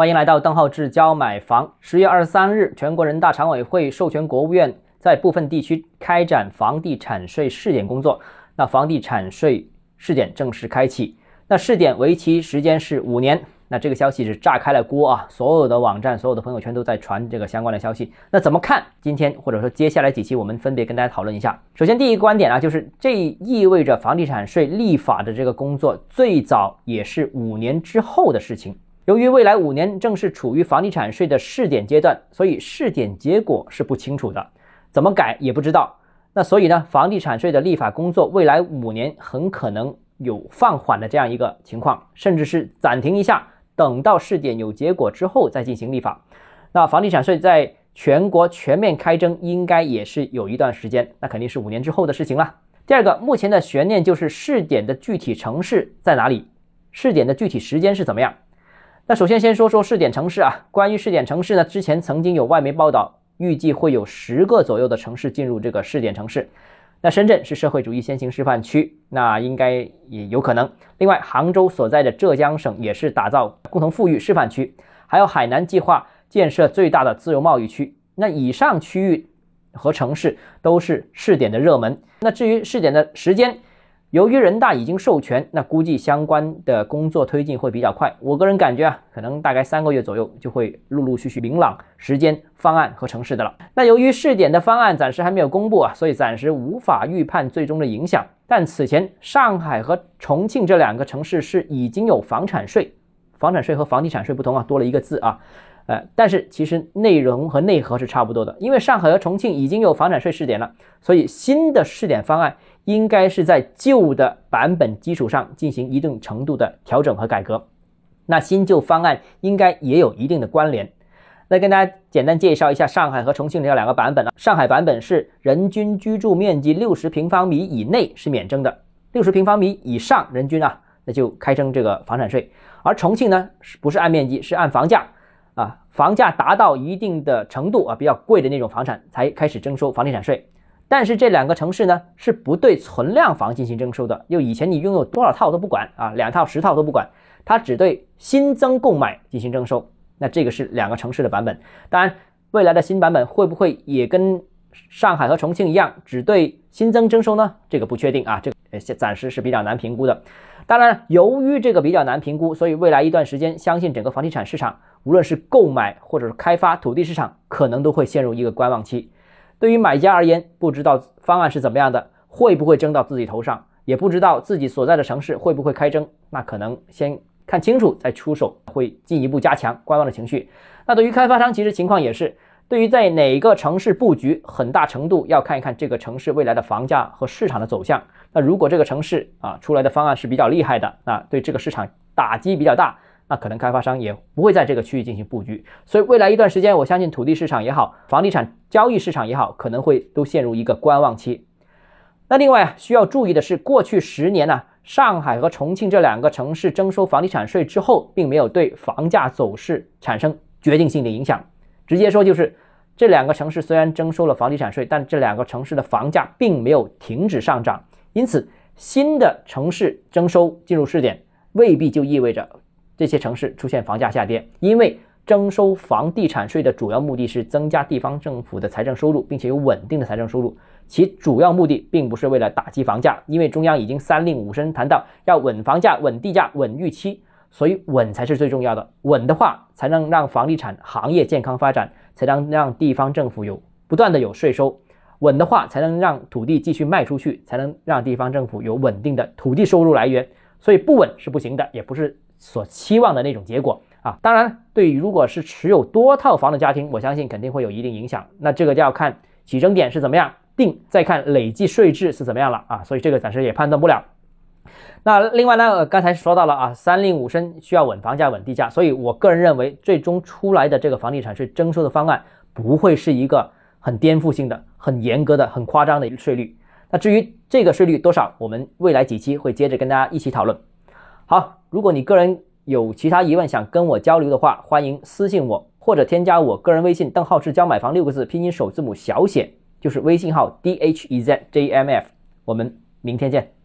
欢迎来到邓浩志教买房。十月二十三日，全国人大常委会授权国务院在部分地区开展房地产税试点工作。那房地产税试点正式开启。那试点为期时间是五年。那这个消息是炸开了锅啊！所有的网站、所有的朋友圈都在传这个相关的消息。那怎么看？今天或者说接下来几期，我们分别跟大家讨论一下。首先，第一个观点啊，就是这意味着房地产税立法的这个工作最早也是五年之后的事情。由于未来五年正是处于房地产税的试点阶段，所以试点结果是不清楚的，怎么改也不知道。那所以呢，房地产税的立法工作未来五年很可能有放缓的这样一个情况，甚至是暂停一下，等到试点有结果之后再进行立法。那房地产税在全国全面开征应该也是有一段时间，那肯定是五年之后的事情了。第二个，目前的悬念就是试点的具体城市在哪里，试点的具体时间是怎么样。那首先先说说试点城市啊，关于试点城市呢，之前曾经有外媒报道，预计会有十个左右的城市进入这个试点城市。那深圳是社会主义先行示范区，那应该也有可能。另外，杭州所在的浙江省也是打造共同富裕示范区，还有海南计划建设最大的自由贸易区。那以上区域和城市都是试点的热门。那至于试点的时间，由于人大已经授权，那估计相关的工作推进会比较快。我个人感觉啊，可能大概三个月左右就会陆陆续续明朗时间、方案和城市的了。那由于试点的方案暂时还没有公布啊，所以暂时无法预判最终的影响。但此前上海和重庆这两个城市是已经有房产税，房产税和房地产税不同啊，多了一个字啊。呃，但是其实内容和内核是差不多的，因为上海和重庆已经有房产税试点了，所以新的试点方案应该是在旧的版本基础上进行一定程度的调整和改革。那新旧方案应该也有一定的关联。那跟大家简单介绍一下上海和重庆这两个版本啊。上海版本是人均居住面积六十平方米以内是免征的，六十平方米以上人均啊，那就开征这个房产税。而重庆呢，是不是按面积，是按房价。啊，房价达到一定的程度啊，比较贵的那种房产才开始征收房地产税。但是这两个城市呢，是不对存量房进行征收的。就以前你拥有多少套都不管啊，两套、十套都不管，它只对新增购买进行征收。那这个是两个城市的版本。当然，未来的新版本会不会也跟上海和重庆一样，只对新增征收呢？这个不确定啊，这个暂时是比较难评估的。当然，由于这个比较难评估，所以未来一段时间，相信整个房地产市场。无论是购买或者是开发土地市场，可能都会陷入一个观望期。对于买家而言，不知道方案是怎么样的，会不会征到自己头上，也不知道自己所在的城市会不会开征，那可能先看清楚再出手，会进一步加强观望的情绪。那对于开发商，其实情况也是，对于在哪个城市布局，很大程度要看一看这个城市未来的房价和市场的走向。那如果这个城市啊出来的方案是比较厉害的，那对这个市场打击比较大。那可能开发商也不会在这个区域进行布局，所以未来一段时间，我相信土地市场也好，房地产交易市场也好，可能会都陷入一个观望期。那另外需要注意的是，过去十年呢，上海和重庆这两个城市征收房地产税之后，并没有对房价走势产生决定性的影响。直接说就是，这两个城市虽然征收了房地产税，但这两个城市的房价并没有停止上涨。因此，新的城市征收进入试点，未必就意味着。这些城市出现房价下跌，因为征收房地产税的主要目的是增加地方政府的财政收入，并且有稳定的财政收入。其主要目的并不是为了打击房价，因为中央已经三令五申谈到要稳房价、稳地价、稳预期，所以稳才是最重要的。稳的话，才能让房地产行业健康发展，才能让地方政府有不断的有税收。稳的话，才能让土地继续卖出去，才能让地方政府有稳定的土地收入来源。所以不稳是不行的，也不是。所期望的那种结果啊，当然，对于如果是持有多套房的家庭，我相信肯定会有一定影响。那这个就要看起征点是怎么样定，再看累计税制是怎么样了啊。所以这个暂时也判断不了。那另外呢，刚才说到了啊，三令五申需要稳房价、稳地价，所以我个人认为，最终出来的这个房地产税征收的方案不会是一个很颠覆性的、很严格的、很夸张的一个税率。那至于这个税率多少，我们未来几期会接着跟大家一起讨论。好，如果你个人有其他疑问想跟我交流的话，欢迎私信我或者添加我个人微信“邓浩志教买房”六个字拼音首字母小写，就是微信号 d h e z j m f。我们明天见。